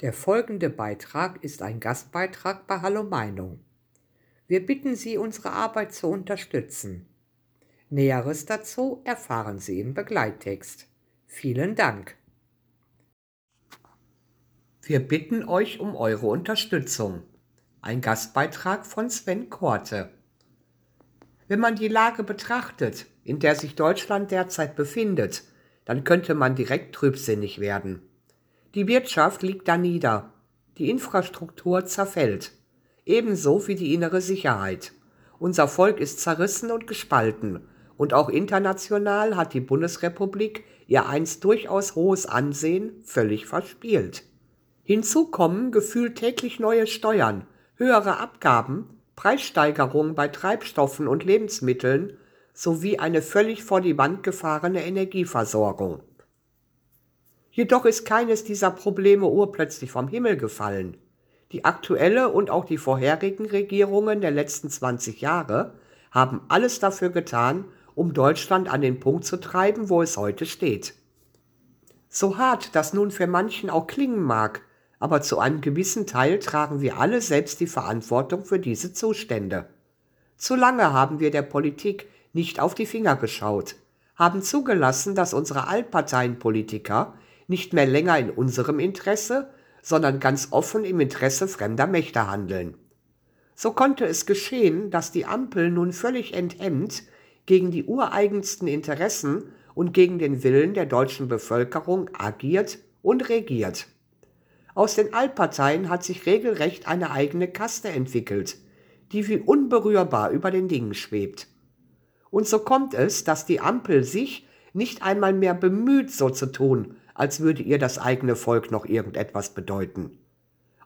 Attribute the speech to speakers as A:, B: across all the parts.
A: Der folgende Beitrag ist ein Gastbeitrag bei Hallo Meinung. Wir bitten Sie, unsere Arbeit zu unterstützen. Näheres dazu erfahren Sie im Begleittext. Vielen Dank. Wir bitten euch um eure Unterstützung. Ein Gastbeitrag von Sven Korte. Wenn man die Lage betrachtet, in der sich Deutschland derzeit befindet, dann könnte man direkt trübsinnig werden. Die Wirtschaft liegt da nieder, die Infrastruktur zerfällt, ebenso wie die innere Sicherheit. Unser Volk ist zerrissen und gespalten, und auch international hat die Bundesrepublik ihr einst durchaus hohes Ansehen völlig verspielt. Hinzu kommen gefühlt täglich neue Steuern, höhere Abgaben, Preissteigerungen bei Treibstoffen und Lebensmitteln sowie eine völlig vor die Wand gefahrene Energieversorgung. Jedoch ist keines dieser Probleme urplötzlich vom Himmel gefallen. Die aktuelle und auch die vorherigen Regierungen der letzten 20 Jahre haben alles dafür getan, um Deutschland an den Punkt zu treiben, wo es heute steht. So hart das nun für manchen auch klingen mag, aber zu einem gewissen Teil tragen wir alle selbst die Verantwortung für diese Zustände. Zu lange haben wir der Politik nicht auf die Finger geschaut, haben zugelassen, dass unsere Altparteienpolitiker nicht mehr länger in unserem Interesse, sondern ganz offen im Interesse fremder Mächte handeln. So konnte es geschehen, dass die Ampel nun völlig enthemmt gegen die ureigensten Interessen und gegen den Willen der deutschen Bevölkerung agiert und regiert. Aus den Altparteien hat sich regelrecht eine eigene Kaste entwickelt, die wie unberührbar über den Dingen schwebt. Und so kommt es, dass die Ampel sich nicht einmal mehr bemüht, so zu tun, als würde ihr das eigene Volk noch irgendetwas bedeuten.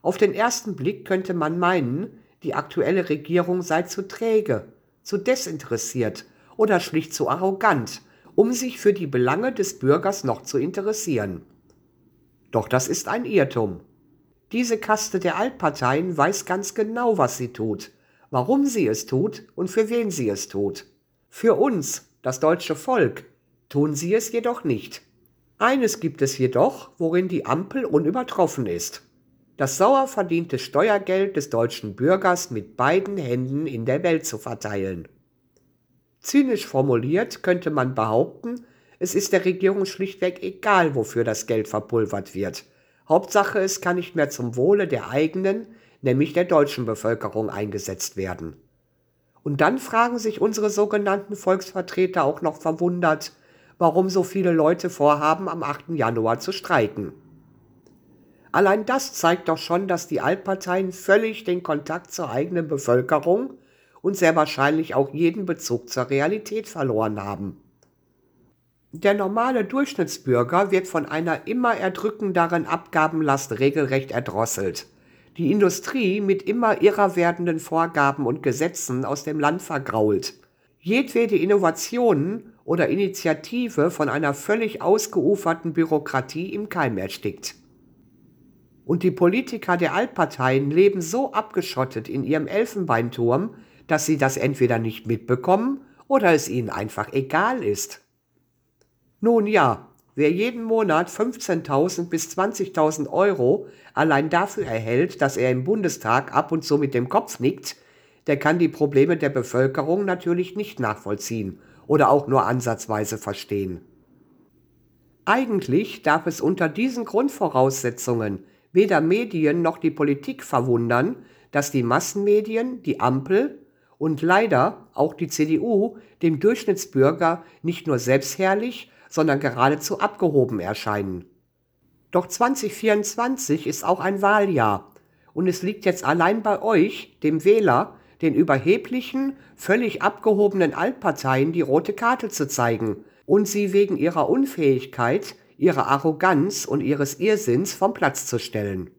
A: Auf den ersten Blick könnte man meinen, die aktuelle Regierung sei zu träge, zu desinteressiert oder schlicht zu arrogant, um sich für die Belange des Bürgers noch zu interessieren. Doch das ist ein Irrtum. Diese Kaste der Altparteien weiß ganz genau, was sie tut, warum sie es tut und für wen sie es tut. Für uns, das deutsche Volk, tun sie es jedoch nicht. Eines gibt es jedoch, worin die Ampel unübertroffen ist. Das sauer verdiente Steuergeld des deutschen Bürgers mit beiden Händen in der Welt zu verteilen. Zynisch formuliert könnte man behaupten, es ist der Regierung schlichtweg egal, wofür das Geld verpulvert wird. Hauptsache, es kann nicht mehr zum Wohle der eigenen, nämlich der deutschen Bevölkerung eingesetzt werden. Und dann fragen sich unsere sogenannten Volksvertreter auch noch verwundert, warum so viele Leute vorhaben, am 8. Januar zu streiken. Allein das zeigt doch schon, dass die Altparteien völlig den Kontakt zur eigenen Bevölkerung und sehr wahrscheinlich auch jeden Bezug zur Realität verloren haben. Der normale Durchschnittsbürger wird von einer immer erdrückenderen Abgabenlast regelrecht erdrosselt. Die Industrie mit immer irrer werdenden Vorgaben und Gesetzen aus dem Land vergrault. Jedwede Innovationen oder Initiative von einer völlig ausgeuferten Bürokratie im Keim erstickt. Und die Politiker der Altparteien leben so abgeschottet in ihrem Elfenbeinturm, dass sie das entweder nicht mitbekommen oder es ihnen einfach egal ist. Nun ja, wer jeden Monat 15.000 bis 20.000 Euro allein dafür erhält, dass er im Bundestag ab und zu mit dem Kopf nickt, der kann die Probleme der Bevölkerung natürlich nicht nachvollziehen oder auch nur ansatzweise verstehen. Eigentlich darf es unter diesen Grundvoraussetzungen weder Medien noch die Politik verwundern, dass die Massenmedien, die Ampel und leider auch die CDU dem Durchschnittsbürger nicht nur selbstherrlich, sondern geradezu abgehoben erscheinen. Doch 2024 ist auch ein Wahljahr und es liegt jetzt allein bei euch, dem Wähler, den überheblichen, völlig abgehobenen Altparteien die rote Karte zu zeigen und sie wegen ihrer Unfähigkeit, ihrer Arroganz und ihres Irrsinns vom Platz zu stellen.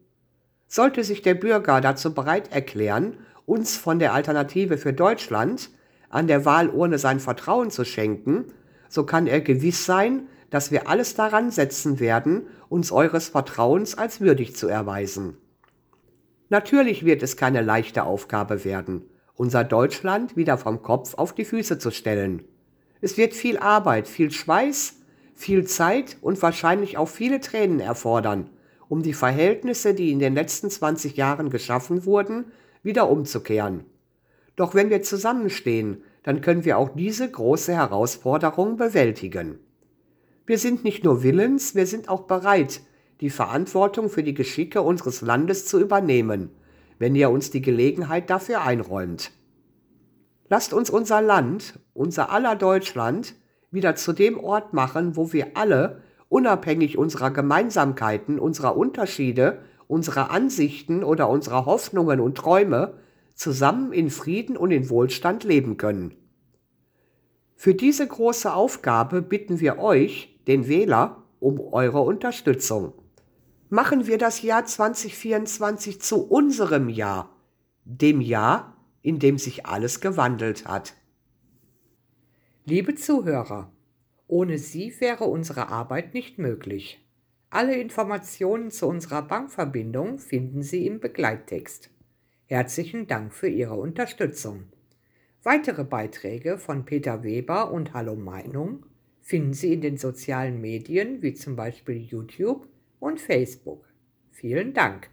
A: Sollte sich der Bürger dazu bereit erklären, uns von der Alternative für Deutschland an der Wahlurne sein Vertrauen zu schenken, so kann er gewiss sein, dass wir alles daran setzen werden, uns eures Vertrauens als würdig zu erweisen. Natürlich wird es keine leichte Aufgabe werden, unser Deutschland wieder vom Kopf auf die Füße zu stellen. Es wird viel Arbeit, viel Schweiß, viel Zeit und wahrscheinlich auch viele Tränen erfordern, um die Verhältnisse, die in den letzten 20 Jahren geschaffen wurden, wieder umzukehren. Doch wenn wir zusammenstehen, dann können wir auch diese große Herausforderung bewältigen. Wir sind nicht nur willens, wir sind auch bereit, die Verantwortung für die Geschicke unseres Landes zu übernehmen, wenn ihr uns die Gelegenheit dafür einräumt. Lasst uns unser Land, unser aller Deutschland, wieder zu dem Ort machen, wo wir alle, unabhängig unserer Gemeinsamkeiten, unserer Unterschiede, unserer Ansichten oder unserer Hoffnungen und Träume, zusammen in Frieden und in Wohlstand leben können. Für diese große Aufgabe bitten wir euch, den Wähler, um eure Unterstützung. Machen wir das Jahr 2024 zu unserem Jahr, dem Jahr, in dem sich alles gewandelt hat. Liebe Zuhörer, ohne Sie wäre unsere Arbeit nicht möglich. Alle Informationen zu unserer Bankverbindung finden Sie im Begleittext. Herzlichen Dank für Ihre Unterstützung. Weitere Beiträge von Peter Weber und Hallo Meinung finden Sie in den sozialen Medien wie zum Beispiel YouTube und Facebook. Vielen Dank.